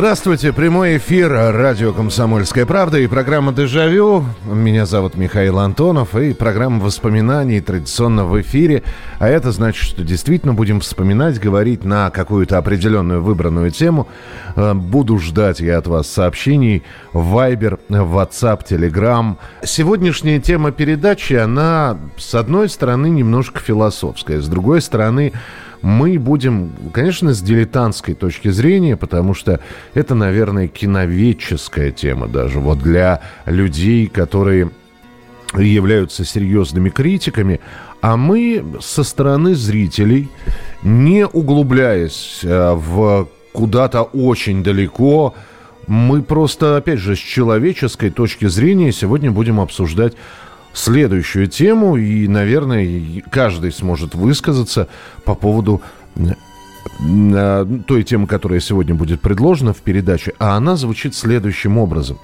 Здравствуйте, прямой эфир радио «Комсомольская правда» и программа «Дежавю». Меня зовут Михаил Антонов и программа воспоминаний традиционно в эфире. А это значит, что действительно будем вспоминать, говорить на какую-то определенную выбранную тему. Э, буду ждать я от вас сообщений в Viber, WhatsApp, Telegram. Сегодняшняя тема передачи, она, с одной стороны, немножко философская, с другой стороны, мы будем, конечно, с дилетантской точки зрения, потому что это, наверное, киноведческая тема даже. Вот для людей, которые являются серьезными критиками, а мы со стороны зрителей, не углубляясь э, в куда-то очень далеко, мы просто, опять же, с человеческой точки зрения сегодня будем обсуждать следующую тему, и, наверное, каждый сможет высказаться по поводу э, той темы, которая сегодня будет предложена в передаче, а она звучит следующим образом.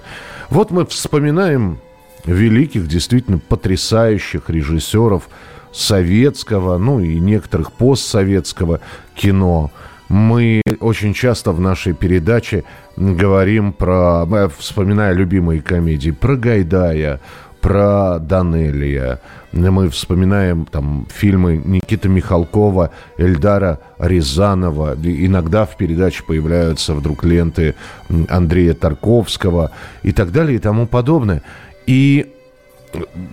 Вот мы вспоминаем великих, действительно потрясающих режиссеров советского, ну и некоторых постсоветского кино. Мы очень часто в нашей передаче говорим про, э, вспоминая любимые комедии, про Гайдая, про Данелия. Мы вспоминаем там фильмы Никиты Михалкова, Эльдара Рязанова. Иногда в передаче появляются вдруг ленты Андрея Тарковского и так далее и тому подобное. И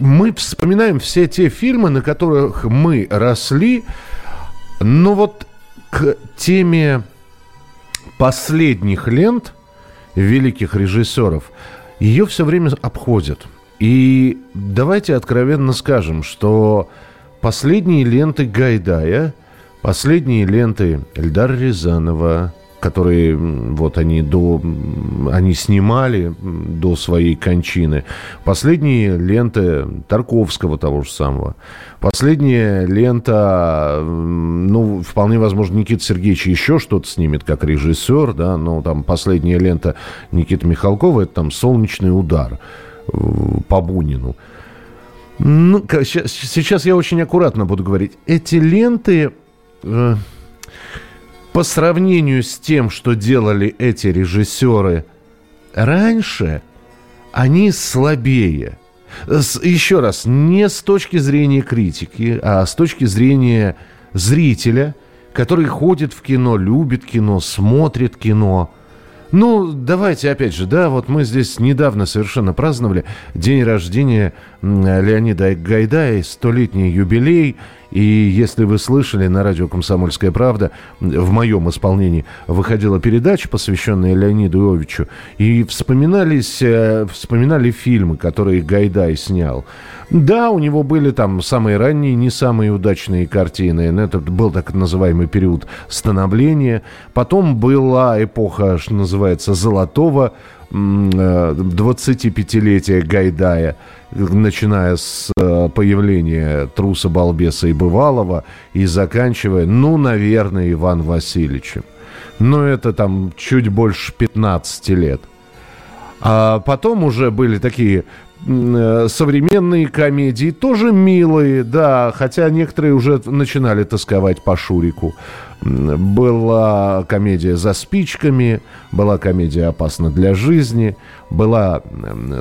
мы вспоминаем все те фильмы, на которых мы росли, но вот к теме последних лент великих режиссеров ее все время обходят – и давайте откровенно скажем, что последние ленты Гайдая, последние ленты Эльдара Рязанова, которые вот они до они снимали до своей кончины. Последние ленты Тарковского того же самого. Последняя лента, ну, вполне возможно, Никита Сергеевич еще что-то снимет как режиссер, да, но там последняя лента Никиты Михалкова, это там «Солнечный удар» по Бунину. Ну, сейчас я очень аккуратно буду говорить. Эти ленты э, по сравнению с тем, что делали эти режиссеры раньше, они слабее. Еще раз, не с точки зрения критики, а с точки зрения зрителя, который ходит в кино, любит кино, смотрит кино – ну, давайте опять же, да, вот мы здесь недавно совершенно праздновали день рождения Леонида Гайдая, столетний юбилей. И если вы слышали на радио «Комсомольская правда», в моем исполнении выходила передача, посвященная Леониду Иовичу, и вспоминались, э, вспоминали фильмы, которые Гайдай снял. Да, у него были там самые ранние, не самые удачные картины. Это был так называемый период становления. Потом была эпоха, что называется, золотого 25-летия э, Гайдая, начиная с э, появления Труса, Балбеса и Бывалова и заканчивая, ну, наверное, Иван Васильевичем. Но это там чуть больше 15 лет. А потом уже были такие современные комедии тоже милые, да, хотя некоторые уже начинали тосковать по Шурику. Была комедия «За спичками», была комедия «Опасно для жизни», была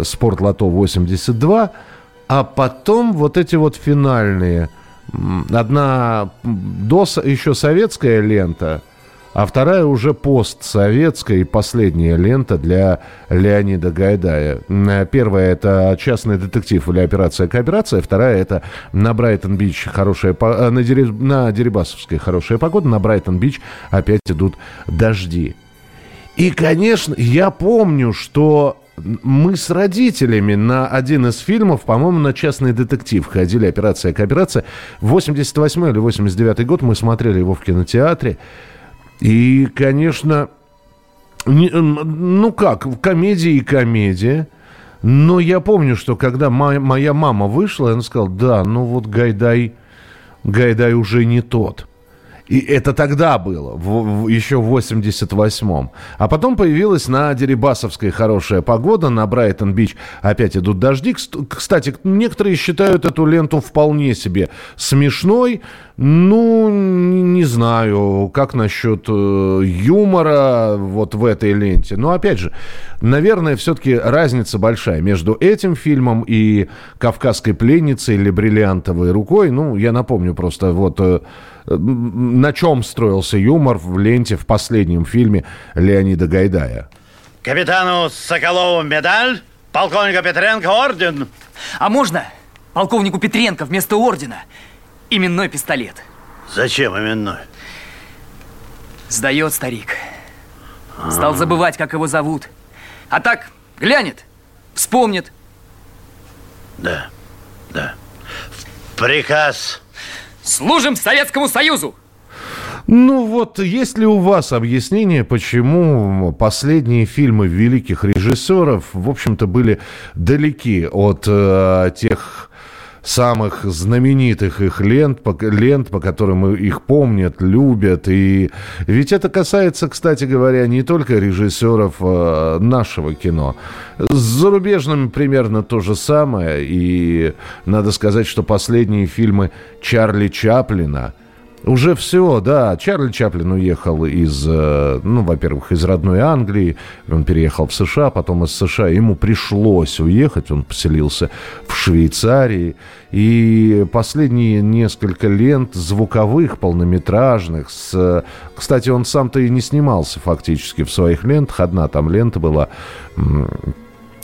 «Спорт Лото 82», а потом вот эти вот финальные. Одна до, еще советская лента – а вторая уже постсоветская и последняя лента для Леонида Гайдая. Первая это «Частный детектив» или «Операция кооперация», вторая это «На Брайтон-Бич хорошая э, на, на Дерибасовской хорошая погода», «На Брайтон-Бич опять идут дожди». И, конечно, я помню, что мы с родителями на один из фильмов, по-моему, на «Частный детектив» ходили, «Операция кооперация». 88 или 89 год мы смотрели его в кинотеатре. И, конечно, не, ну как, комедия и комедия. Но я помню, что когда моя, моя мама вышла, она сказала, да, ну вот Гайдай, Гайдай уже не тот. И это тогда было, в, в, еще в 88-м. А потом появилась на Дерибасовской хорошая погода, на Брайтон-Бич опять идут дожди. Кстати, некоторые считают эту ленту вполне себе смешной. Ну, не знаю, как насчет э, юмора вот в этой ленте. Но, опять же, наверное, все-таки разница большая между этим фильмом и «Кавказской пленницей» или «Бриллиантовой рукой». Ну, я напомню просто вот э, на чем строился юмор в ленте в последнем фильме Леонида Гайдая. Капитану Соколову медаль, полковнику Петренко орден. А можно полковнику Петренко вместо ордена именной пистолет. Зачем именной? Сдает старик. Стал забывать, как его зовут. А так, глянет, вспомнит. Да, да. Приказ. Служим Советскому Союзу! Ну вот, есть ли у вас объяснение, почему последние фильмы великих режиссеров, в общем-то, были далеки от э, тех самых знаменитых их лент, по, лент, по которым их помнят, любят. И ведь это касается, кстати говоря, не только режиссеров э, нашего кино. С зарубежными примерно то же самое. И надо сказать, что последние фильмы Чарли Чаплина – уже все, да. Чарли Чаплин уехал из, э, ну, во-первых, из родной Англии. Он переехал в США, потом из США. Ему пришлось уехать. Он поселился в Швейцарии. И последние несколько лент звуковых, полнометражных. С... Кстати, он сам-то и не снимался фактически в своих лентах. Одна там лента была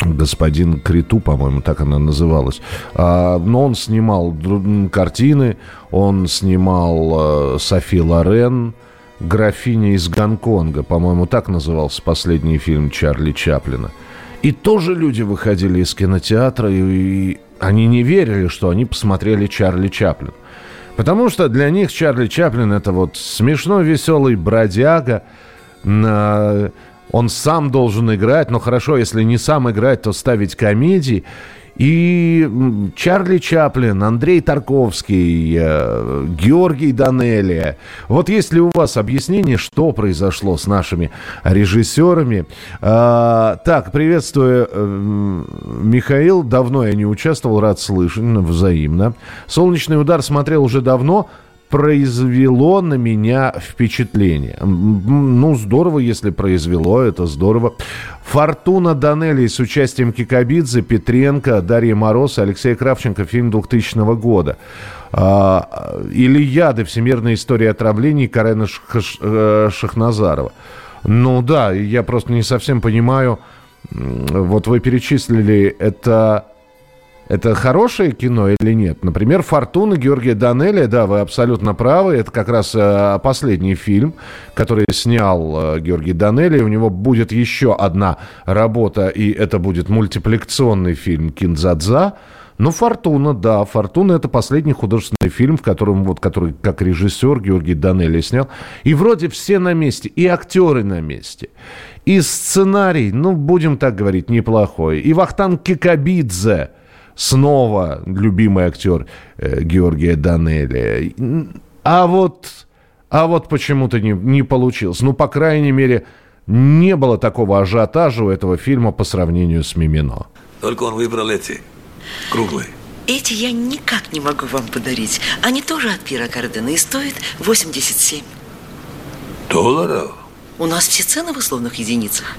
господин Криту, по-моему, так она называлась. А, но он снимал картины, он снимал э, Софи Лорен, «Графиня из Гонконга», по-моему, так назывался последний фильм Чарли Чаплина. И тоже люди выходили из кинотеатра, и, они не верили, что они посмотрели Чарли Чаплин. Потому что для них Чарли Чаплин это вот смешно веселый бродяга, он сам должен играть, но хорошо, если не сам играть, то ставить комедии. И Чарли Чаплин, Андрей Тарковский, э, Георгий Данелия. Вот есть ли у вас объяснение, что произошло с нашими режиссерами? А, так, приветствую, э, Михаил. Давно я не участвовал, рад слышать, взаимно. «Солнечный удар» смотрел уже давно произвело на меня впечатление. Ну, здорово, если произвело, это здорово. «Фортуна Данелли» с участием Кикабидзе, Петренко, Дарья Мороз Алексея Кравченко, фильм 2000 года. А, «Илияды. Всемирная история отравлений» Карена э, Шахназарова. Ну да, я просто не совсем понимаю, вот вы перечислили, это это хорошее кино или нет? Например, «Фортуна» Георгия Данелия, да, вы абсолютно правы, это как раз э, последний фильм, который снял э, Георгий Данелия. У него будет еще одна работа, и это будет мультипликационный фильм «Кинзадза». Ну, «Фортуна», да, «Фортуна» — это последний художественный фильм, в котором, вот, который как режиссер Георгий Данелия снял. И вроде все на месте, и актеры на месте. И сценарий, ну, будем так говорить, неплохой. И Вахтанг Кикабидзе — снова любимый актер э, Георгия Данелия. А вот, а вот почему-то не, не получилось. Ну, по крайней мере, не было такого ажиотажа у этого фильма по сравнению с «Мимино». Только он выбрал эти, круглые. Эти я никак не могу вам подарить. Они тоже от Пира Кардена и стоят 87. Долларов? У нас все цены в условных единицах.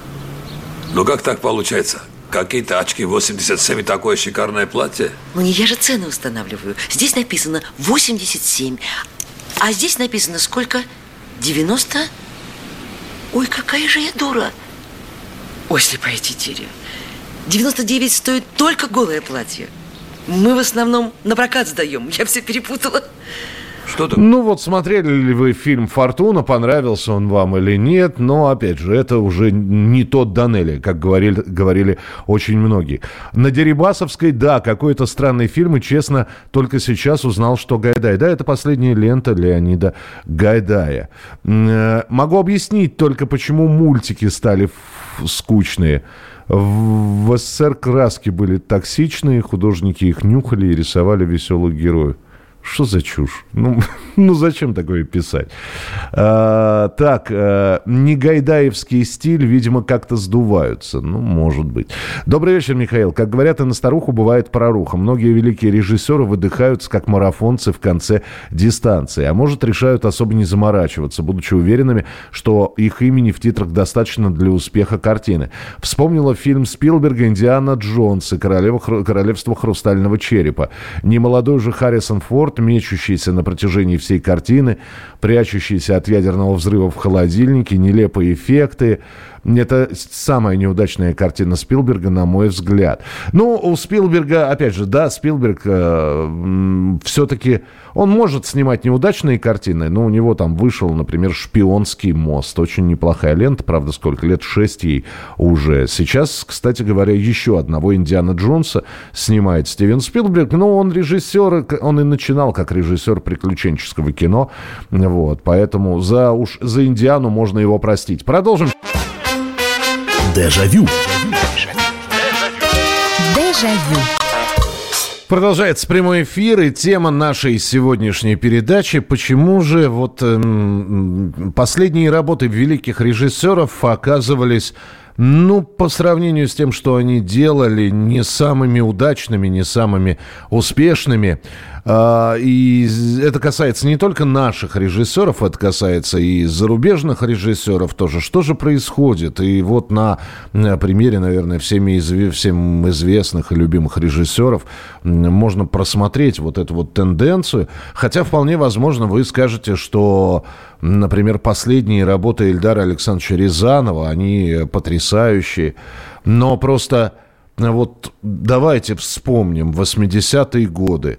Ну как так получается? Какие тачки, 87 и такое шикарное платье? Ну не я же цены устанавливаю. Здесь написано 87, а здесь написано сколько? 90? Ой, какая же я дура. Ой, слепая тетеря. 99 стоит только голое платье. Мы в основном на прокат сдаем. Я все перепутала. Что там? Ну вот смотрели ли вы фильм «Фортуна», понравился он вам или нет, но опять же, это уже не тот Данелли, как говорили, говорили очень многие. На Дерибасовской, да, какой-то странный фильм, и честно, только сейчас узнал, что Гайдай. Да, это последняя лента Леонида Гайдая. Э, могу объяснить только, почему мультики стали скучные. В СССР краски были токсичные, художники их нюхали и рисовали веселых героев. Что за чушь? Ну, ну зачем такое писать? А, так, а, негайдаевский стиль, видимо, как-то сдуваются. Ну, может быть. Добрый вечер, Михаил. Как говорят, и на старуху бывает проруха. Многие великие режиссеры выдыхаются, как марафонцы в конце дистанции. А может, решают особо не заморачиваться, будучи уверенными, что их имени в титрах достаточно для успеха картины. Вспомнила фильм Спилберга «Индиана Джонс» и Королева, «Королевство хрустального черепа». Немолодой же Харрисон Форд торт, мечущийся на протяжении всей картины, прячущийся от ядерного взрыва в холодильнике, нелепые эффекты. Это самая неудачная картина Спилберга, на мой взгляд. Ну, у Спилберга, опять же, да, Спилберг э, все-таки, он может снимать неудачные картины, но у него там вышел, например, «Шпионский мост». Очень неплохая лента, правда, сколько лет? Шесть ей уже. Сейчас, кстати говоря, еще одного Индиана Джонса снимает Стивен Спилберг. Но он режиссер, он и начинал как режиссер приключенческого кино. Вот, поэтому за, уж за Индиану можно его простить. Продолжим. Дежавю. Дежавю. Продолжается прямой эфир и тема нашей сегодняшней передачи. Почему же вот эм, последние работы великих режиссеров оказывались ну, по сравнению с тем, что они делали, не самыми удачными, не самыми успешными. А, и это касается не только наших режиссеров, это касается и зарубежных режиссеров тоже. Что же происходит? И вот на, примере, наверное, всеми изв... всем известных и любимых режиссеров можно просмотреть вот эту вот тенденцию. Хотя вполне возможно вы скажете, что, например, последние работы Эльдара Александровича Рязанова, они потрясающие. Но просто вот давайте вспомним 80-е годы.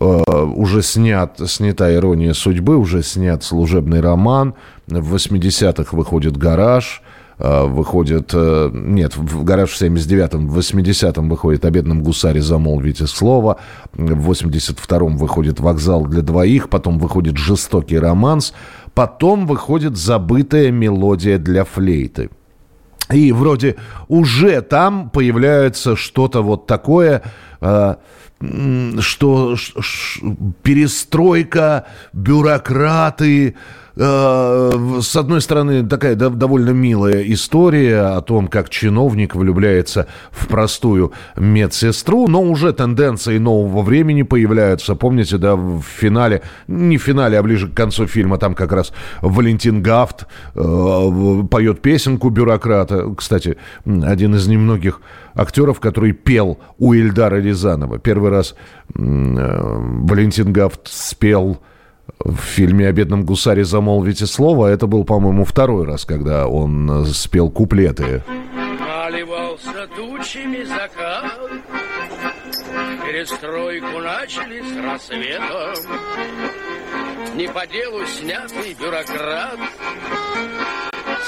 Э, уже снят, снята «Ирония судьбы», уже снят служебный роман. В 80-х выходит «Гараж», э, выходит... Э, нет, в «Гараж» в 79-м, в 80-м выходит «О бедном гусаре замолвите слово», в 82-м выходит «Вокзал для двоих», потом выходит «Жестокий романс», потом выходит «Забытая мелодия для флейты». И вроде уже там появляется что-то вот такое, что перестройка, бюрократы, э, с одной стороны, такая довольно милая история о том, как чиновник влюбляется в простую медсестру, но уже тенденции нового времени появляются. Помните, да, в финале, не в финале, а ближе к концу фильма, там как раз Валентин Гафт э, поет песенку бюрократа. Кстати, один из немногих актеров, который пел у Ильдара Рязанова. Первый раз э, Валентин Гафт спел в фильме «О бедном гусаре замолвите слово». Это был, по-моему, второй раз, когда он э, спел куплеты. Наливался тучами закат, Перестройку начали с рассветом, Не по делу снятый бюрократ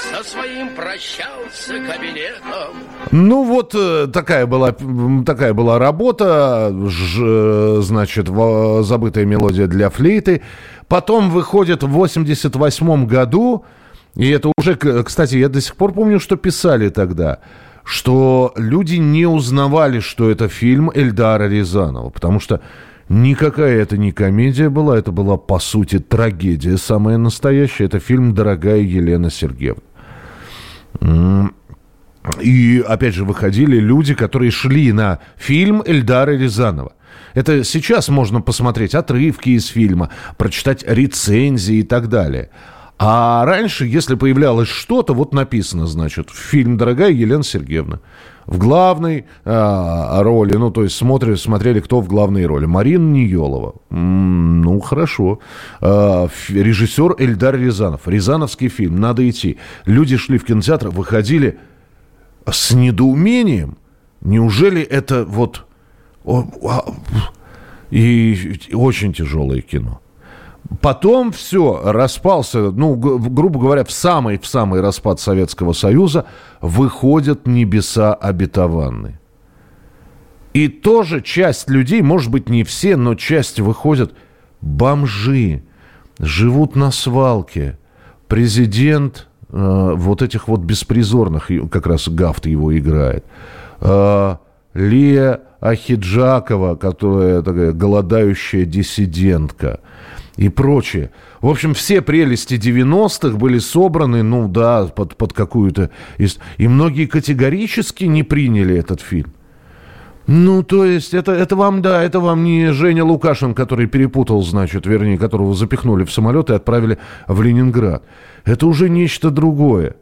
со своим прощался кабинетом. Ну вот э, такая была, такая была работа, ж, значит, забытая мелодия для флейты. Потом выходит в 88 году, и это уже, кстати, я до сих пор помню, что писали тогда, что люди не узнавали, что это фильм Эльдара Рязанова, потому что Никакая это не комедия была, это была, по сути, трагедия самая настоящая. Это фильм «Дорогая Елена Сергеевна». И, опять же, выходили люди, которые шли на фильм Эльдара Рязанова. Это сейчас можно посмотреть отрывки из фильма, прочитать рецензии и так далее. А раньше, если появлялось что-то, вот написано, значит, фильм «Дорогая Елена Сергеевна». В главной а, роли, ну, то есть смотрели, смотрели, кто в главной роли. Марина Ниелова. М-м, ну, хорошо. А, режиссер Эльдар Рязанов. Рязановский фильм. Надо идти. Люди шли в кинотеатр, выходили с недоумением. Неужели это вот... И очень тяжелое кино. Потом все, распался, ну, грубо говоря, в самый, в самый распад Советского Союза выходят небеса обетованные. И тоже часть людей, может быть, не все, но часть выходят бомжи, живут на свалке. Президент э, вот этих вот беспризорных, как раз Гафт его играет. Э, Лия Ахиджакова, которая такая голодающая диссидентка и прочее. В общем, все прелести 90-х были собраны, ну да, под, под какую-то... И многие категорически не приняли этот фильм. Ну, то есть, это, это вам, да, это вам не Женя Лукашин, который перепутал, значит, вернее, которого запихнули в самолет и отправили в Ленинград. Это уже нечто другое.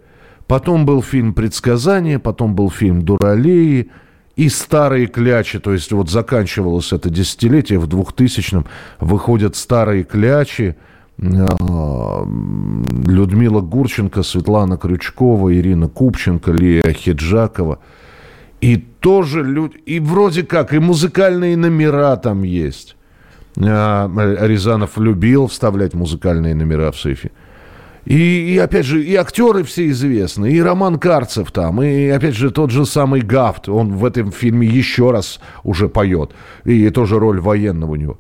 Потом был фильм «Предсказание», потом был фильм «Дуралеи», и старые клячи, то есть вот заканчивалось это десятилетие, в 2000-м выходят старые клячи, а, Людмила Гурченко, Светлана Крючкова, Ирина Купченко, Лия Хиджакова. И тоже люди, и вроде как, и музыкальные номера там есть. А, Рязанов любил вставлять музыкальные номера в сейфе. И, и опять же, и актеры все известны, и Роман Карцев там, и опять же тот же самый Гафт, он в этом фильме еще раз уже поет, и тоже роль военного у него.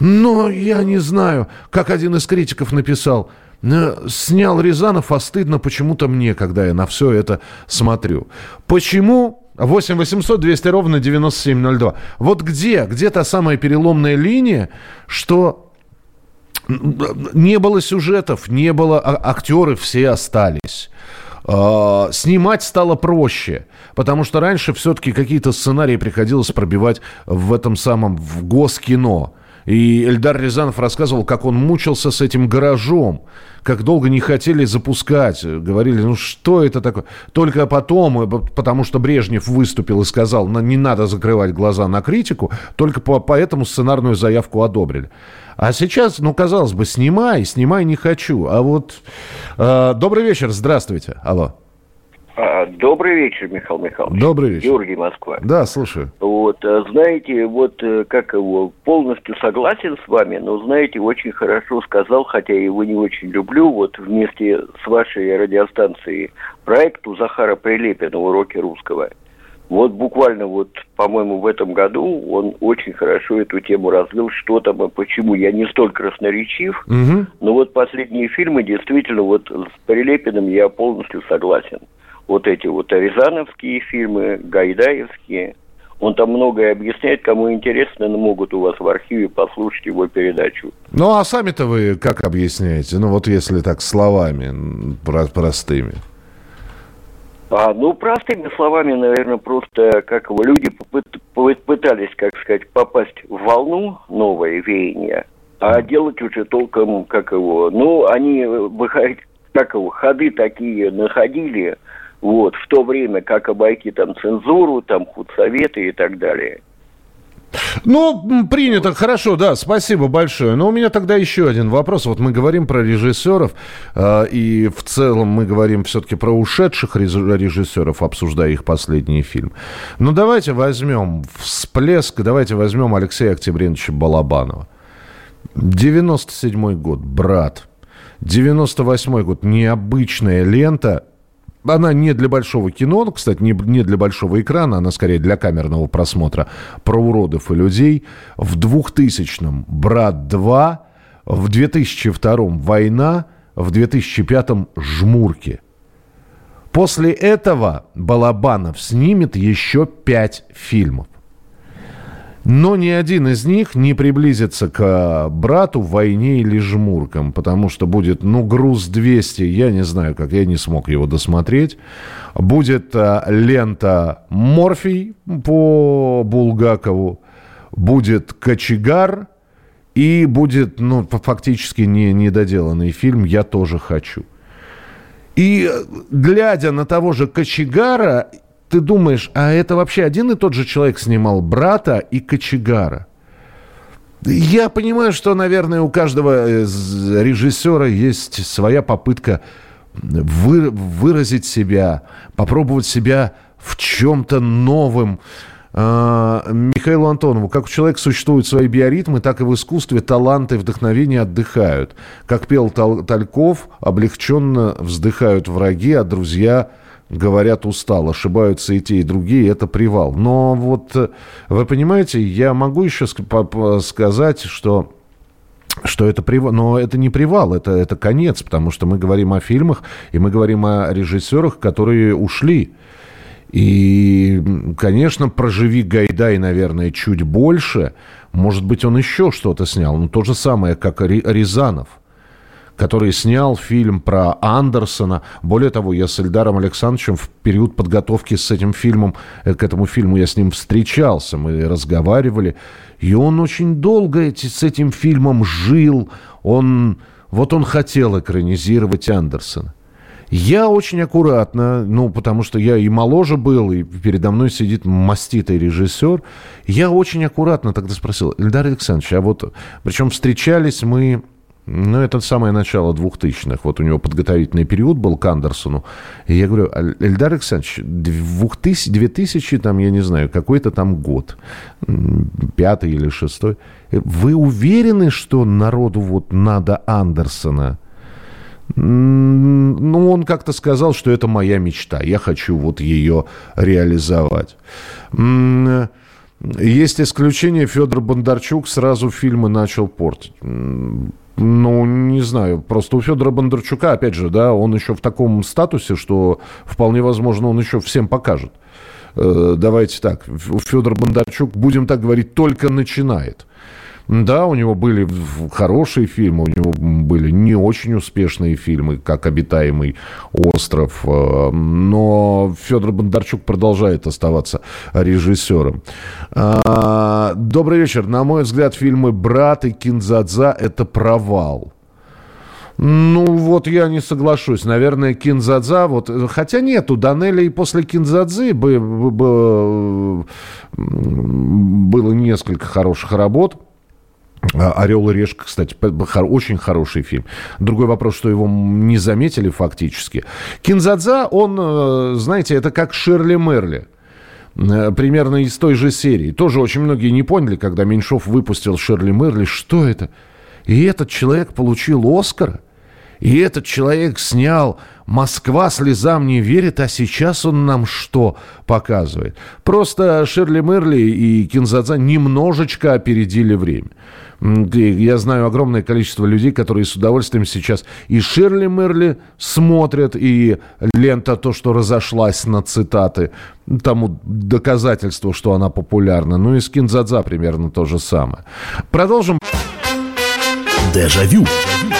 Но я не знаю, как один из критиков написал, «Э, снял Рязанов, а стыдно почему-то мне, когда я на все это смотрю. Почему? 8 800 200 ровно 9702. Вот где, где та самая переломная линия, что не было сюжетов, не было а- актеры, все остались. А, Снимать стало проще, потому что раньше все-таки какие-то сценарии приходилось пробивать в этом самом в госкино. И Эльдар Рязанов рассказывал, как он мучился с этим гаражом, как долго не хотели запускать. Говорили, ну что это такое? Только потом, э, потому что Брежнев выступил и сказал, «На- не надо закрывать глаза на критику, только по, поэтому сценарную заявку одобрили. А сейчас, ну, казалось бы, снимай, снимай не хочу. А вот... э, добрый вечер, здравствуйте. Алло. А, Добрый вечер, Михаил Михайлович. Добрый вечер. Георгий Москва. Да, слушаю. Вот, э, знаете, вот э, как его, полностью согласен с вами, но, знаете, очень хорошо сказал, хотя я его не очень люблю, вот вместе с вашей радиостанцией проект у Захара Прилепина «Уроки русского». Вот буквально вот, по-моему, в этом году он очень хорошо эту тему развил, что там и почему. Я не столь красноречив, Мгм. но вот последние фильмы действительно вот с Прилепиным я полностью согласен. Вот эти вот Рязановские фильмы, Гайдаевские. Он там многое объясняет, кому интересно, но могут у вас в архиве послушать его передачу. Ну, а сами-то вы как объясняете? Ну, вот если так словами, простыми. А, ну, простыми словами, наверное, просто как его люди пытались, как сказать, попасть в волну новое веяние, а делать уже толком, как его, ну, они, выходить, как его, ходы такие находили, вот, в то время, как обойти там цензуру, там худсоветы и так далее. Ну, принято, хорошо, да, спасибо большое. Но у меня тогда еще один вопрос. Вот мы говорим про режиссеров, э, и в целом мы говорим все-таки про ушедших реж- режиссеров, обсуждая их последний фильм. Ну, давайте возьмем всплеск, давайте возьмем Алексея Октябриновича Балабанова. 97 год, брат. 98 год, необычная лента. Она не для большого кино, кстати, не, не для большого экрана, она скорее для камерного просмотра про уродов и людей. В 2000-м «Брат 2», в 2002-м «Война», в 2005-м «Жмурки». После этого Балабанов снимет еще пять фильмов. Но ни один из них не приблизится к э, брату в войне или жмуркам, потому что будет, ну, груз 200, я не знаю, как я не смог его досмотреть. Будет э, лента Морфий по Булгакову, будет Кочегар и будет, ну, фактически не, недоделанный фильм «Я тоже хочу». И э, глядя на того же Кочегара, ты думаешь, а это вообще один и тот же человек снимал брата и Кочегара? Я понимаю, что, наверное, у каждого режиссера есть своя попытка вы- выразить себя, попробовать себя в чем-то новом. А, Михаилу Антонову. Как у человека существуют свои биоритмы, так и в искусстве таланты и вдохновение отдыхают. Как пел Тальков, облегченно вздыхают враги, а друзья говорят устал. Ошибаются и те, и другие, это привал. Но вот э, вы понимаете, я могу еще сказать, что что это привал, но это не привал, это, это конец, потому что мы говорим о фильмах, и мы говорим о режиссерах, которые ушли. И, конечно, проживи Гайдай, наверное, чуть больше, может быть, он еще что-то снял. Ну, то же самое, как Рязанов – который снял фильм про Андерсона. Более того, я с Эльдаром Александровичем в период подготовки с этим фильмом, э, к этому фильму я с ним встречался, мы разговаривали. И он очень долго эти, с этим фильмом жил. Он, вот он хотел экранизировать Андерсона. Я очень аккуратно, ну, потому что я и моложе был, и передо мной сидит маститый режиссер. Я очень аккуратно тогда спросил, Эльдар Александрович, а вот, причем встречались мы ну, это самое начало двухтысячных. Вот у него подготовительный период был к Андерсону. И я говорю, Эльдар Александрович, 2000, 2000 там, я не знаю, какой-то там год, пятый или шестой. Вы уверены, что народу вот надо Андерсона? Ну, он как-то сказал, что это моя мечта. Я хочу вот ее реализовать. Есть исключение. Федор Бондарчук сразу фильмы начал портить. Ну, не знаю. Просто у Федора Бондарчука, опять же, да, он еще в таком статусе, что вполне возможно, он еще всем покажет. Э, давайте так. Федор Бондарчук, будем так говорить, только начинает. Да, у него были хорошие фильмы, у него были не очень успешные фильмы, как «Обитаемый остров», э, но Федор Бондарчук продолжает оставаться режиссером. А, добрый вечер. На мой взгляд, фильмы «Брат» и «Кинзадза» — это провал. Ну, вот я не соглашусь. Наверное, Кинзадза, вот, хотя нет, у Данеля и после Кинзадзы бы, бы, бы, было несколько хороших работ. А, «Орел и решка», кстати, очень хороший фильм. Другой вопрос, что его не заметили фактически. Кинзадза, он, э, знаете, это как Шерли Мерли э, примерно из той же серии. Тоже очень многие не поняли, когда Меньшов выпустил Шерли Мерли, что это? И этот человек получил Оскара? И этот человек снял «Москва слезам не верит», а сейчас он нам что показывает? Просто Шерли Мерли и Кинзадза немножечко опередили время. Я знаю огромное количество людей, которые с удовольствием сейчас и Ширли Мерли смотрят, и лента то, что разошлась на цитаты, тому доказательство, что она популярна. Ну и с Кинзадза примерно то же самое. Продолжим. Дежавю. Дежавю.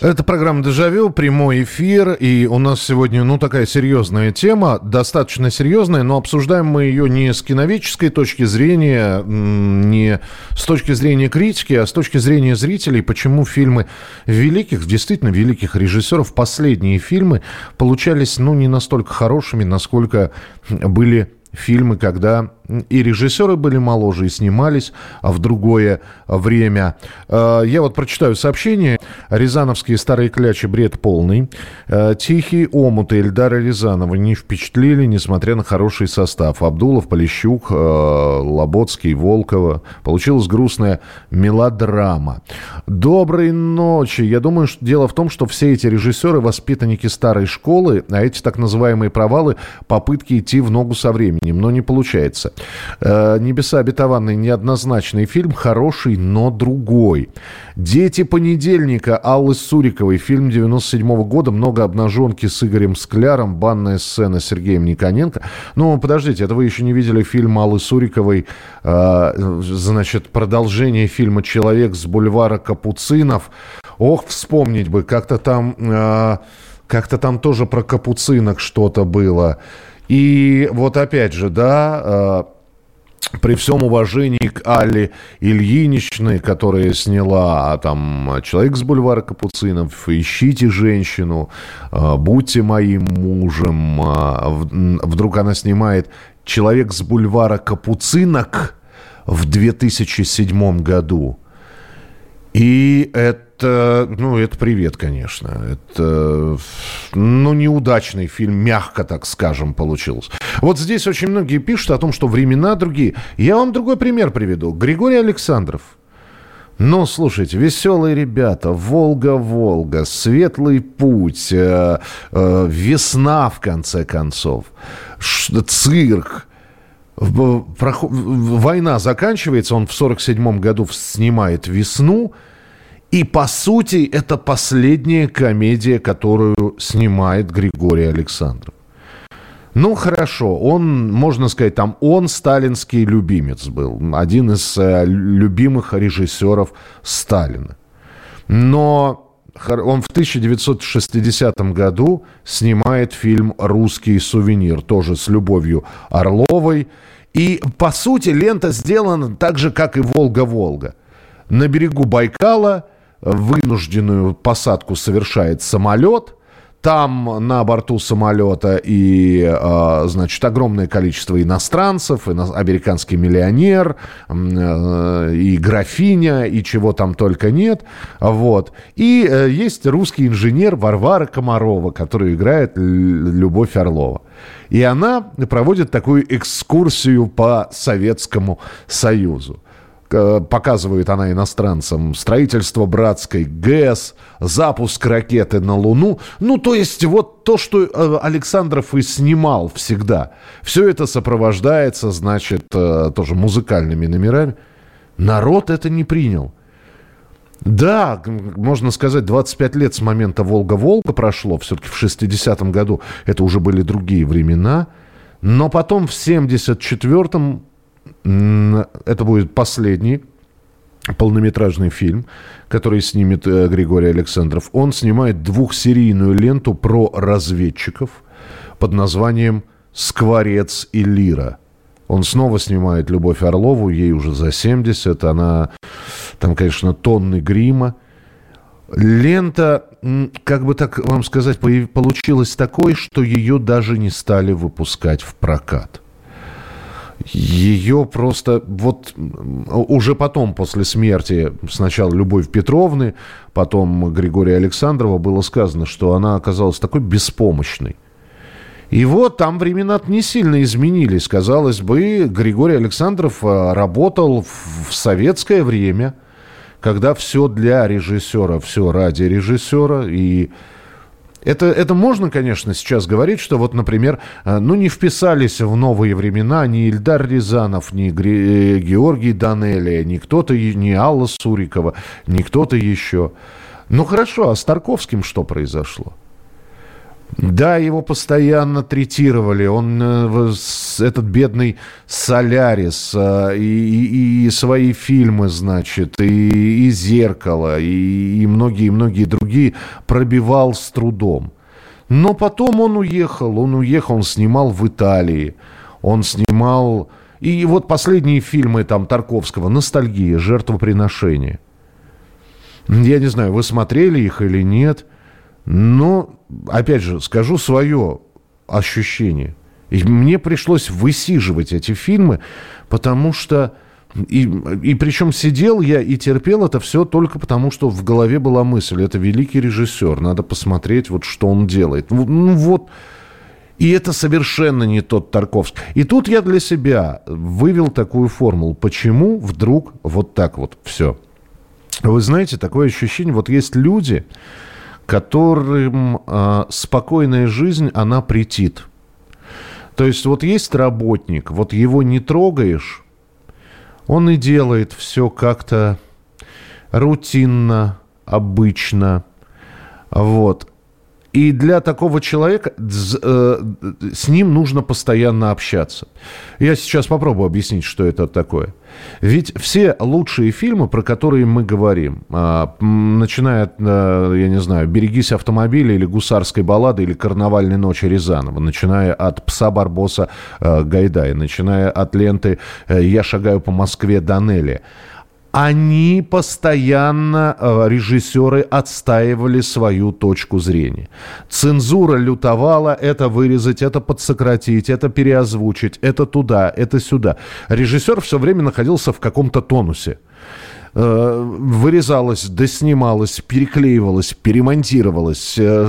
Это программа «Дежавю», прямой эфир, и у нас сегодня, ну, такая серьезная тема, достаточно серьезная, но обсуждаем мы ее не с киноведческой точки зрения, не с точки зрения критики, а с точки зрения зрителей, почему фильмы великих, действительно великих режиссеров, последние фильмы получались, ну, не настолько хорошими, насколько были фильмы, когда и режиссеры были моложе и снимались а в другое время. А, я вот прочитаю сообщение. Рязановские старые клячи бред полный. А, Тихий омут Эльдара Рязанова не впечатлили, несмотря на хороший состав. Абдулов, Полищук, Лоботский, Волкова. Получилась грустная мелодрама. Доброй ночи. Я думаю, что дело в том, что все эти режиссеры воспитанники старой школы, а эти так называемые провалы попытки идти в ногу со временем, но не получается. Э, «Небеса обетованные» неоднозначный фильм, хороший, но другой. «Дети понедельника» Аллы Суриковой, фильм 97 -го года, много обнаженки с Игорем Скляром, банная сцена с Сергеем Никоненко. Ну, подождите, это вы еще не видели фильм Аллы Суриковой, э, значит, продолжение фильма «Человек с бульвара Капуцинов». Ох, вспомнить бы, как-то там... Э, как-то там тоже про капуцинок что-то было. И вот опять же, да, э, при всем уважении к Алле Ильиничной, которая сняла а, там «Человек с бульвара Капуцинов», «Ищите женщину», э, «Будьте моим мужем», э, вдруг она снимает «Человек с бульвара Капуцинок» в 2007 году. И это, ну, это привет, конечно. Это, ну, неудачный фильм, мягко так скажем, получился. Вот здесь очень многие пишут о том, что времена другие. Я вам другой пример приведу. Григорий Александров. Ну, слушайте, веселые ребята, Волга-Волга, Светлый путь, э, э, Весна, в конце концов, цирк. Война заканчивается, он в 47 году снимает «Весну», и, по сути, это последняя комедия, которую снимает Григорий Александров. Ну, хорошо, он, можно сказать, там, он сталинский любимец был, один из э, любимых режиссеров Сталина. Но он в 1960 году снимает фильм «Русский сувенир», тоже с Любовью Орловой. И, по сути, лента сделана так же, как и «Волга-Волга». На берегу Байкала вынужденную посадку совершает самолет – там на борту самолета и, э, значит, огромное количество иностранцев, ино- американский миллионер, э, и графиня, и чего там только нет. Вот. И э, есть русский инженер Варвара Комарова, которая играет Любовь Орлова. И она проводит такую экскурсию по Советскому Союзу показывает она иностранцам строительство братской ГЭС, запуск ракеты на Луну. Ну, то есть вот то, что э, Александров и снимал всегда. Все это сопровождается, значит, э, тоже музыкальными номерами. Народ это не принял. Да, можно сказать, 25 лет с момента «Волга-Волга» прошло. Все-таки в 60-м году это уже были другие времена. Но потом в 74-м это будет последний полнометражный фильм, который снимет э, Григорий Александров. Он снимает двухсерийную ленту про разведчиков под названием «Скворец и Лира». Он снова снимает Любовь Орлову, ей уже за 70, она, там, конечно, тонны грима. Лента, как бы так вам сказать, получилась такой, что ее даже не стали выпускать в прокат. Ее просто вот уже потом, после смерти сначала Любовь Петровны, потом Григория Александрова, было сказано, что она оказалась такой беспомощной. И вот там времена не сильно изменились. Казалось бы, Григорий Александров э, работал в советское время, когда все для режиссера, все ради режиссера. И это, это можно, конечно, сейчас говорить, что вот, например, э, ну, не вписались в новые времена ни Ильдар Рязанов, ни э, Георгий Данелия, ни кто-то, ни Алла Сурикова, ни кто-то еще. Ну, хорошо, а с Тарковским что произошло? Да, его постоянно третировали. Он, э, этот бедный Солярис, э, и, и, и свои фильмы, значит, и, и «Зеркало», и многие-многие другие пробивал с трудом. Но потом он уехал, он уехал, он снимал в Италии, он снимал... И вот последние фильмы там Тарковского «Ностальгия», «Жертвоприношение». Я не знаю, вы смотрели их или нет – но, опять же, скажу свое ощущение. И мне пришлось высиживать эти фильмы, потому что... И, и причем сидел я и терпел это все только потому, что в голове была мысль, это великий режиссер, надо посмотреть, вот что он делает. Ну вот, и это совершенно не тот Тарковский. И тут я для себя вывел такую формулу, почему вдруг вот так вот все. Вы знаете, такое ощущение, вот есть люди, которым э, спокойная жизнь, она претит. То есть вот есть работник, вот его не трогаешь, он и делает все как-то рутинно, обычно. Вот. И для такого человека э, с ним нужно постоянно общаться. Я сейчас попробую объяснить, что это такое. Ведь все лучшие фильмы, про которые мы говорим, а, начиная от, э, я не знаю, «Берегись автомобиля» или «Гусарской баллады» или «Карнавальной ночи» Рязанова, начиная от «Пса Барбоса» э, Гайдая, начиная от ленты «Я шагаю по Москве» Данелли, они постоянно, э, режиссеры, отстаивали свою точку зрения. Цензура лютовала, это вырезать, это подсократить, это переозвучить, это туда, это сюда. Режиссер все время находился в каком-то тонусе. Э, вырезалось, доснималось, переклеивалось, перемонтировалось, э,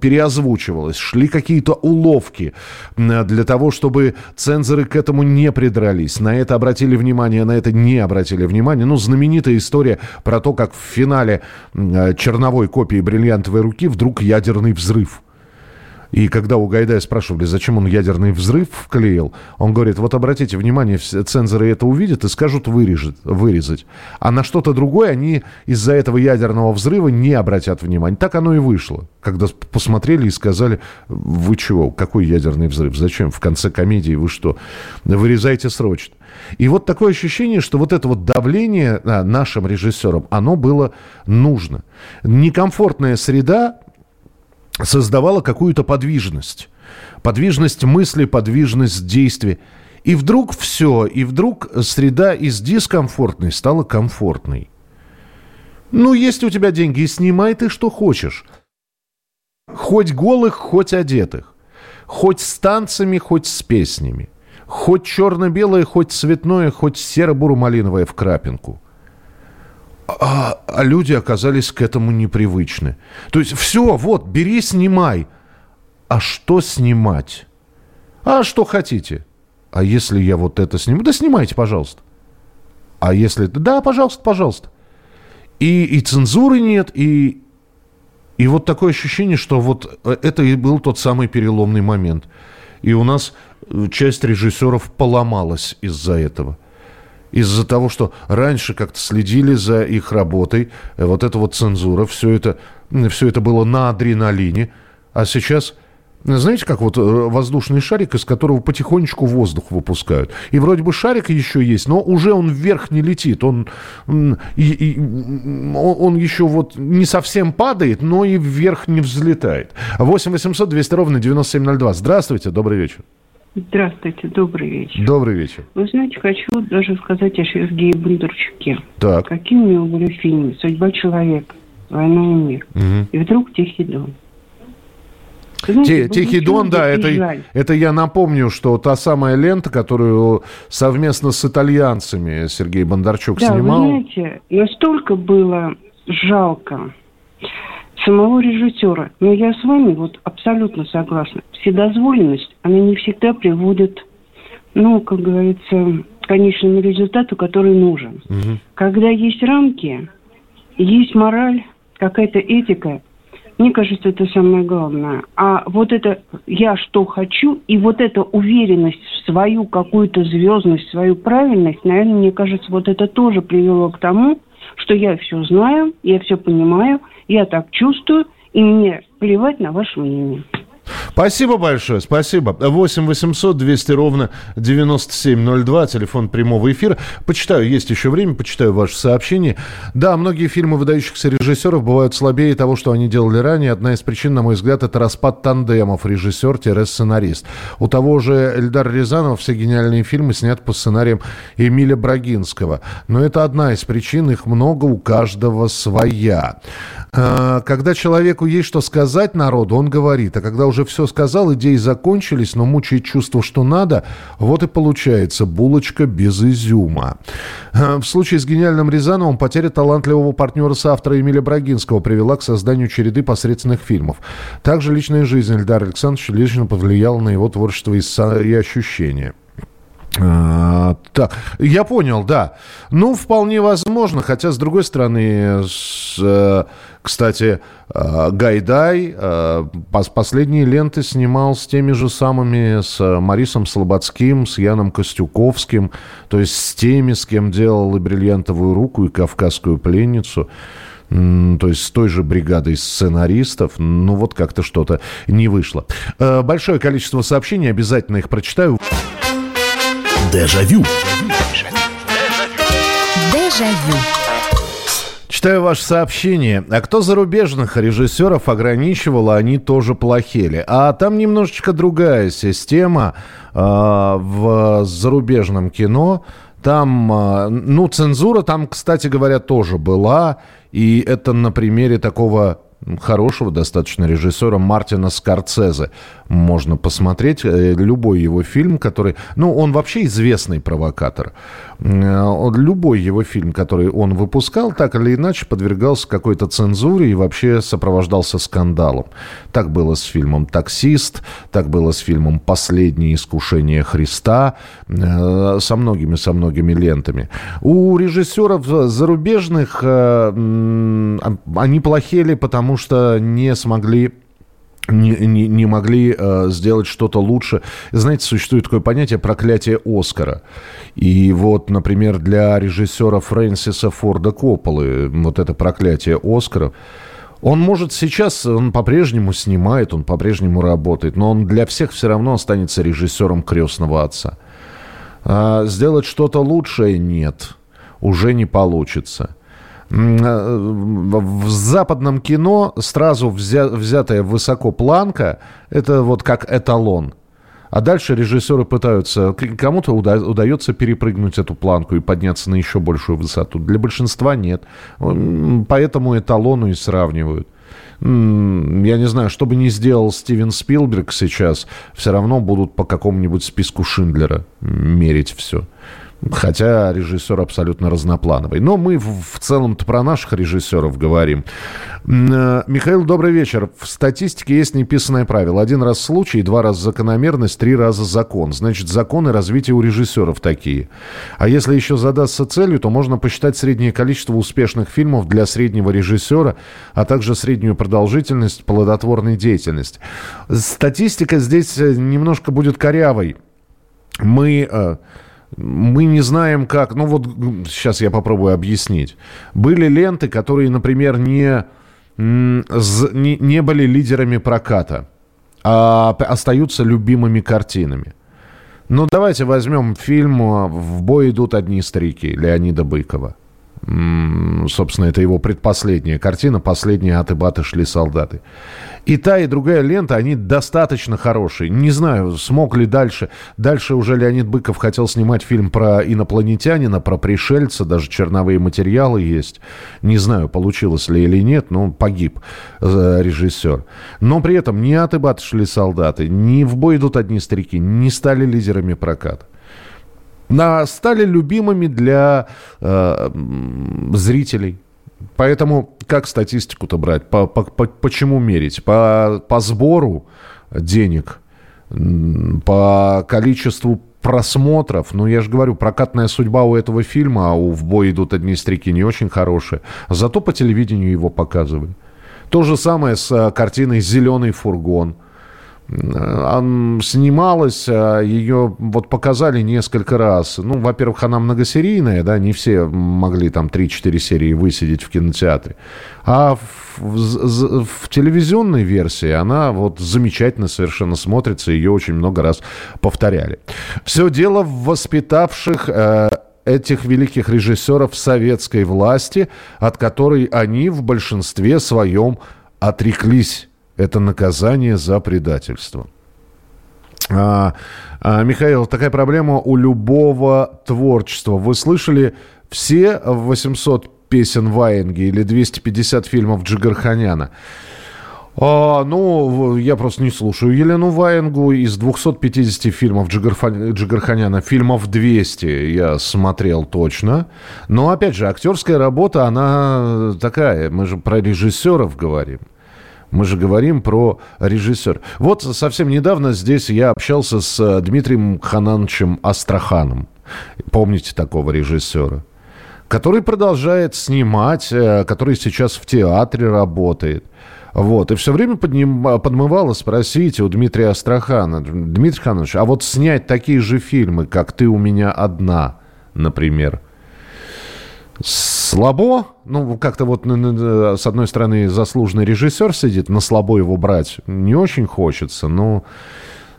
переозвучивалось, шли какие-то уловки для того, чтобы цензоры к этому не придрались. На это обратили внимание, на это не обратили внимание. Ну, знаменитая история про то, как в финале черновой копии «Бриллиантовой руки» вдруг ядерный взрыв – и когда у Гайдая спрашивали, зачем он ядерный взрыв вклеил, он говорит, вот обратите внимание, цензоры это увидят и скажут вырежет, вырезать. А на что-то другое они из-за этого ядерного взрыва не обратят внимания. Так оно и вышло. Когда посмотрели и сказали, вы чего, какой ядерный взрыв, зачем? В конце комедии вы что? Вырезайте срочно. И вот такое ощущение, что вот это вот давление а, нашим режиссерам, оно было нужно. Некомфортная среда создавала какую-то подвижность. Подвижность мысли, подвижность действий. И вдруг все, и вдруг среда из дискомфортной стала комфортной. Ну, есть у тебя деньги, снимай ты что хочешь. Хоть голых, хоть одетых. Хоть с танцами, хоть с песнями. Хоть черно-белое, хоть цветное, хоть серо-буро-малиновое в крапинку – а, а люди оказались к этому непривычны. То есть все, вот, бери, снимай. А что снимать? А что хотите? А если я вот это сниму? Да снимайте, пожалуйста. А если... Да, пожалуйста, пожалуйста. И, и цензуры нет, и, и вот такое ощущение, что вот э, это и был тот самый переломный момент. И у нас э, часть режиссеров поломалась из-за этого из-за того, что раньше как-то следили за их работой, э, вот эта вот цензура, все это, все это было на адреналине, а сейчас... Знаете, как вот э, воздушный шарик, из которого потихонечку воздух выпускают. И вроде бы шарик еще есть, но уже он вверх не летит. Он, и, и, он еще вот не совсем падает, но и вверх не взлетает. 8 800 200 ровно 9702. Здравствуйте, добрый вечер. Здравствуйте, добрый вечер. Добрый вечер. Вы знаете, хочу даже сказать о Сергее Бондарчуке. Так. Какие у него были фильмы? «Судьба человека», «Война и мир». Угу. И вдруг «Тихий дон». Знаете, Тихий Дон, да, это, это я напомню, что та самая лента, которую совместно с итальянцами Сергей Бондарчук да, снимал. Вы знаете, настолько было жалко самого режиссера. Но я с вами вот абсолютно согласна. Вседозволенность, она не всегда приводит, ну, как говорится, к конечному результату, который нужен. Угу. Когда есть рамки, есть мораль, какая-то этика, мне кажется, это самое главное. А вот это я что хочу, и вот эта уверенность в свою какую-то звездность, свою правильность, наверное, мне кажется, вот это тоже привело к тому, что я все знаю, я все понимаю, я так чувствую, и мне плевать на ваше мнение. Спасибо большое, спасибо. 8 800 200 ровно 9702, телефон прямого эфира. Почитаю, есть еще время, почитаю ваши сообщения. Да, многие фильмы выдающихся режиссеров бывают слабее того, что они делали ранее. Одна из причин, на мой взгляд, это распад тандемов режиссер-сценарист. У того же Эльдара Рязанова все гениальные фильмы сняты по сценариям Эмиля Брагинского. Но это одна из причин, их много, у каждого своя. А, когда человеку есть что сказать народу, он говорит. А когда уже все сказал, идеи закончились, но мучает чувство, что надо, вот и получается булочка без изюма. А, в случае с гениальным Рязановым потеря талантливого партнера соавтора Эмиля Брагинского привела к созданию череды посредственных фильмов. Также личная жизнь Эльдара Александровича лично повлияла на его творчество и ощущения. А, так, я понял, да. Ну, вполне возможно, хотя, с другой стороны, с, э, кстати, э, Гайдай э, последние ленты снимал с теми же самыми, с Марисом Слободским, с Яном Костюковским, то есть с теми, с кем делал и «Бриллиантовую руку», и «Кавказскую пленницу» то есть с той же бригадой сценаристов, ну вот как-то что-то не вышло. Большое количество сообщений, обязательно их прочитаю. Дежавю. Дежавю. Читаю ваше сообщение. А кто зарубежных режиссеров ограничивал, они тоже плохели. А там немножечко другая система э, в зарубежном кино. Там, э, ну, цензура там, кстати говоря, тоже была. И это на примере такого хорошего достаточно режиссера Мартина Скорцезе. Можно посмотреть э, любой его фильм, который... Ну, он вообще известный провокатор. Э, любой его фильм, который он выпускал, так или иначе подвергался какой-то цензуре и вообще сопровождался скандалом. Так было с фильмом «Таксист», так было с фильмом «Последнее искушение Христа», э, со многими, со многими лентами. У режиссеров зарубежных они плохели, потому что не смогли не, не, не могли э, сделать что-то лучше. Знаете, существует такое понятие проклятие Оскара. И вот, например, для режиссера Фрэнсиса Форда Копполы вот это проклятие Оскара. Он может сейчас, он по-прежнему снимает, он по-прежнему работает, но он для всех все равно останется режиссером крестного отца. А сделать что-то лучшее нет, уже не получится. Э, в западном кино сразу взя, взятая высоко планка, это вот как эталон. А дальше режиссеры пытаются, кому-то уда, удается перепрыгнуть эту планку и подняться на еще большую высоту. Для большинства нет. Поэтому эталону и сравнивают. Я не знаю, что бы ни сделал Стивен Спилберг сейчас, все равно будут по какому-нибудь списку Шиндлера мерить все. Хотя режиссер абсолютно разноплановый. Но мы в целом-то про наших режиссеров говорим. Э, Михаил, добрый вечер. В статистике есть неписанное правило. Один раз случай, два раза закономерность, три раза закон. Значит, законы развития у режиссеров такие. А если еще задаться целью, то можно посчитать среднее количество успешных фильмов для среднего режиссера, а также среднюю продолжительность плодотворной деятельности. Статистика здесь э, немножко будет корявой. Мы э, мы не знаем как. Ну вот сейчас я попробую объяснить. Были ленты, которые, например, не, не, были лидерами проката, а остаются любимыми картинами. Ну давайте возьмем фильм «В бой идут одни старики» Леонида Быкова. Собственно, это его предпоследняя картина. Последние аты-баты шли солдаты. И та, и другая лента, они достаточно хорошие. Не знаю, смог ли дальше. Дальше уже Леонид Быков хотел снимать фильм про инопланетянина, про пришельца. Даже черновые материалы есть. Не знаю, получилось ли или нет, но погиб э, режиссер. Но при этом ни аты-баты шли солдаты, ни в бой идут одни старики, не стали лидерами проката на, стали любимыми для э, зрителей. Поэтому как статистику-то брать? По, по, по, почему мерить? По, по сбору денег, по количеству просмотров. Ну, я же говорю, прокатная судьба у этого фильма, а у «В бой идут одни стрики» не очень хорошая. Зато по телевидению его показывали. То же самое с э, картиной «Зеленый фургон». Снималась, а ее вот показали несколько раз. Ну, во-первых, она многосерийная, да, не все могли там 3-4 серии высидеть в кинотеатре. А в, в, в телевизионной версии она вот замечательно совершенно смотрится, ее очень много раз повторяли. Все дело в воспитавших э, этих великих режиссеров советской власти, от которой они в большинстве своем отреклись это наказание за предательство. А, а, Михаил, такая проблема у любого творчества. Вы слышали все 800 песен Ваенги или 250 фильмов Джигарханяна? А, ну, я просто не слушаю Елену Ваенгу. Из 250 фильмов. Джигарханяна фильмов 200 я смотрел точно. Но, опять же, актерская работа, она такая. Мы же про режиссеров говорим. Мы же говорим про режиссер. Вот совсем недавно здесь я общался с э, Дмитрием Ханановичем Астраханом. Помните такого режиссера? Который продолжает снимать, э, который сейчас в театре работает. Вот. И все время подним, подмывало спросить у Дмитрия Астрахана, Дмитрий Ханович, а вот снять такие же фильмы, как «Ты у меня одна», например, Слабо, ну, как-то вот с одной стороны заслуженный режиссер сидит, на слабо его брать не очень хочется, но...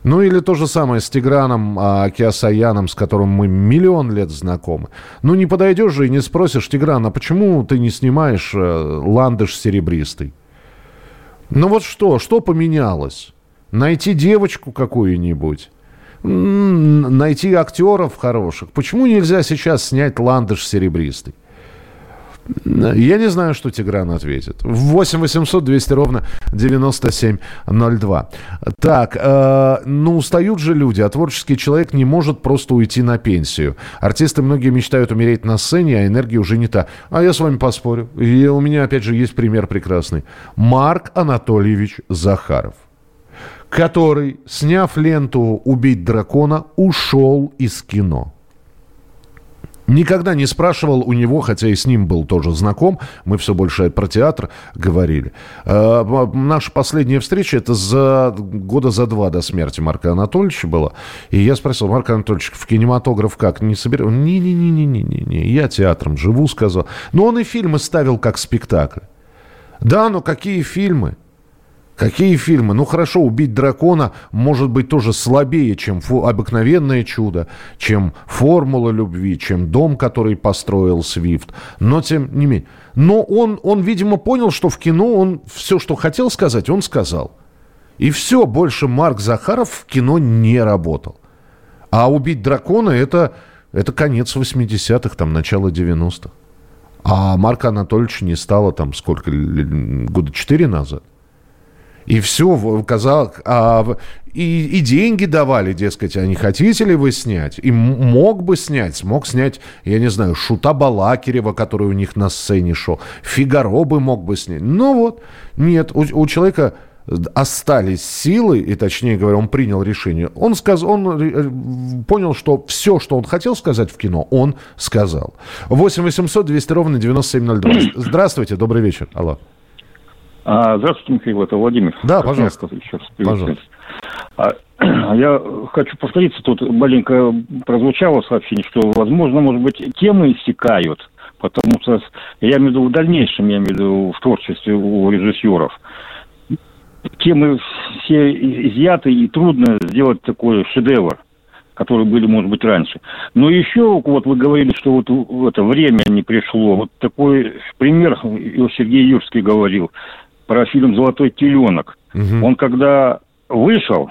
Ну или то же самое с Тиграном а, Киасаяном, с которым мы миллион лет знакомы. Ну не подойдешь же и не спросишь, Тигран, а почему ты не снимаешь э, ландыш серебристый? Ну вот что, что поменялось? Найти девочку какую-нибудь? найти актеров хороших. Почему нельзя сейчас снять ландыш серебристый? Я не знаю, что Тигран ответит. 8 800 200 ровно 9702. Так, э, ну устают же люди, а творческий человек не может просто уйти на пенсию. Артисты многие мечтают умереть на сцене, а энергия уже не та. А я с вами поспорю. И у меня, опять же, есть пример прекрасный. Марк Анатольевич Захаров который, сняв ленту «Убить дракона», ушел из кино. Никогда не спрашивал у него, хотя и с ним был тоже знаком, мы все больше про театр говорили. Э, наша последняя встреча, это за года за два до смерти Марка Анатольевича была. И я спросил, Марк Анатольевич, в кинематограф как, не соберет? Не-не-не-не-не, я театром живу, сказал. Но он и фильмы ставил как спектакль. Да, но какие фильмы? Какие фильмы? Ну хорошо, убить дракона может быть тоже слабее, чем обыкновенное чудо, чем формула любви, чем дом, который построил Свифт. Но тем не менее. Но он, он, видимо, понял, что в кино он все, что хотел сказать, он сказал. И все, больше Марк Захаров в кино не работал. А убить дракона это, это конец 80-х, там, начало 90-х. А Марка Анатольевича не стало там сколько, года четыре назад. И все, казалось, а, и, и деньги давали, дескать, а не хотите ли вы снять? И мог бы снять, смог снять, я не знаю, Шута Балакирева, который у них на сцене шел. Фигаро бы мог бы снять. Но вот, нет, у, у человека остались силы, и точнее говоря, он принял решение. Он, сказ, он э, понял, что все, что он хотел сказать в кино, он сказал. 8 800 200 ровно 9702. Здравствуйте, добрый вечер. Алло. А, здравствуйте, Михаил, это Владимир. Да, пожалуйста. Еще раз пожалуйста. А, я хочу повториться, тут маленько прозвучало сообщение, что, возможно, может быть, темы иссякают, потому что, я имею в виду в дальнейшем, я имею в виду в творчестве у режиссеров, темы все изъяты, и трудно сделать такой шедевр которые были, может быть, раньше. Но еще, вот вы говорили, что вот это время не пришло. Вот такой пример Сергей Юрский говорил про фильм «Золотой теленок». Угу. Он когда вышел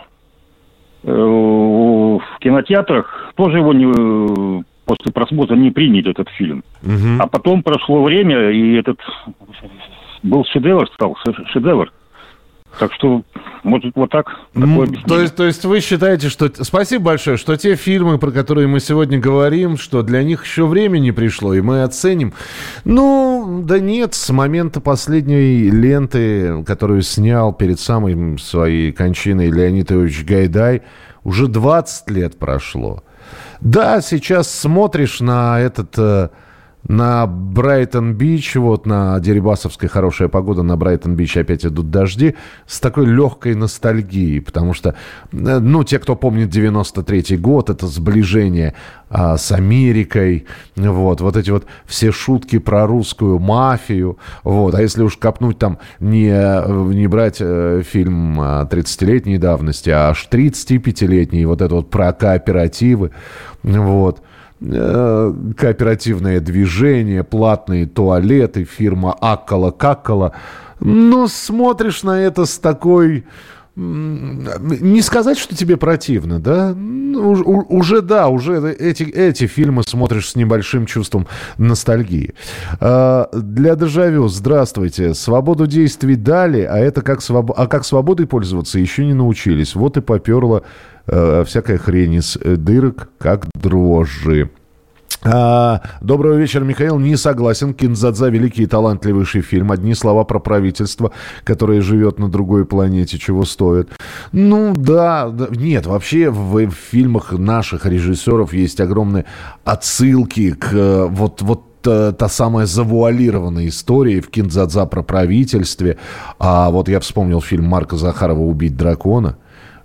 э, в кинотеатрах, тоже его не, после просмотра не приняли этот фильм. Угу. А потом прошло время, и этот был шедевр, стал шедевр. Так что, может, вот так. То есть, то есть вы считаете, что... Спасибо большое, что те фильмы, про которые мы сегодня говорим, что для них еще время не пришло, и мы оценим. Ну, да нет, с момента последней ленты, которую снял перед самой своей кончиной Леонид Ильич Гайдай, уже 20 лет прошло. Да, сейчас смотришь на этот э, на Брайтон-Бич, вот на Дерибасовской хорошая погода, на Брайтон-Бич опять идут дожди, с такой легкой ностальгией, потому что, э, ну, те, кто помнит 93-й год, это сближение а, с Америкой, вот, вот эти вот все шутки про русскую мафию, вот, а если уж копнуть там, не, не брать э, фильм 30-летней давности, а аж 35-летний, вот это вот про кооперативы, вот, Э, кооперативное движение, платные туалеты, фирма Аккола-Каккола. Но смотришь на это с такой... Не сказать, что тебе противно, да? Ну, уже да, уже эти, эти фильмы смотришь с небольшим чувством ностальгии. А, для Дежавю, здравствуйте. Свободу действий дали, а это как, своб... а как свободой пользоваться еще не научились. Вот и поперло э, всякая хрень из э, дырок, как дрожжи. А, доброго вечера, Михаил. Не согласен. Кинзадза – великий и талантливейший фильм. Одни слова про правительство, которое живет на другой планете, чего стоит. Ну, да. да нет, вообще в, в фильмах наших режиссеров есть огромные отсылки к э, вот, вот та самая завуалированная история в Кинзадза про правительстве. А вот я вспомнил фильм Марка Захарова «Убить дракона».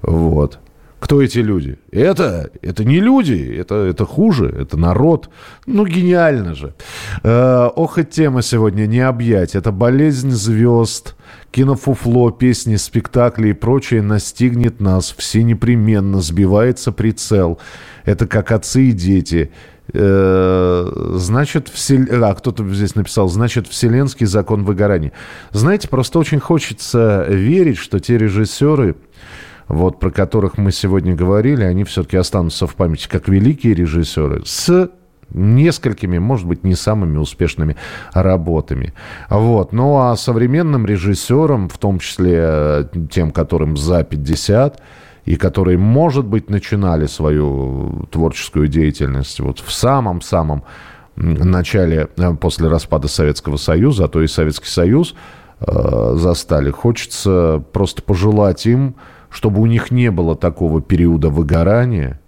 Вот. Кто эти люди? Это, это не люди, это, это хуже, это народ. Ну, гениально же. Э, ох, и тема сегодня не объять. Это болезнь звезд, кинофуфло, песни, спектакли и прочее настигнет нас. Все непременно сбивается прицел. Это как отцы и дети. Э, значит, всел... а, кто-то здесь написал, значит, вселенский закон выгорания. Знаете, просто очень хочется верить, что те режиссеры, вот, про которых мы сегодня говорили, они все-таки останутся в памяти как великие режиссеры с несколькими, может быть, не самыми успешными работами. Вот. Ну а современным режиссерам, в том числе э, тем, которым за 50, и которые, может быть, начинали свою творческую деятельность вот в самом-самом начале, э, после распада Советского Союза, а то и Советский Союз э, застали, хочется просто пожелать им, чтобы у них не было такого периода выгорания.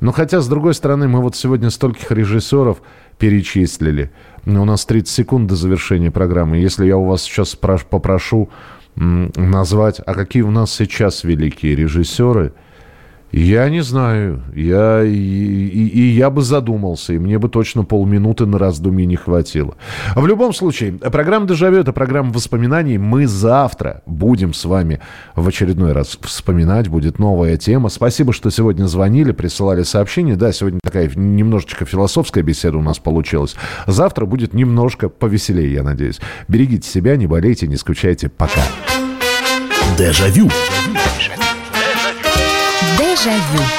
Но хотя, с другой стороны, мы вот сегодня стольких режиссеров перечислили. У нас 30 секунд до завершения программы. Если я у вас сейчас попрошу назвать, а какие у нас сейчас великие режиссеры – я не знаю. Я, и, и, и я бы задумался, и мне бы точно полминуты на раздумье не хватило. В любом случае, программа «Дежавю» — это программа воспоминаний. Мы завтра будем с вами в очередной раз вспоминать. Будет новая тема. Спасибо, что сегодня звонили, присылали сообщения. Да, сегодня такая немножечко философская беседа у нас получилась. Завтра будет немножко повеселее, я надеюсь. Берегите себя, не болейте, не скучайте. Пока. Дежавю. Дежавю. Jaillot.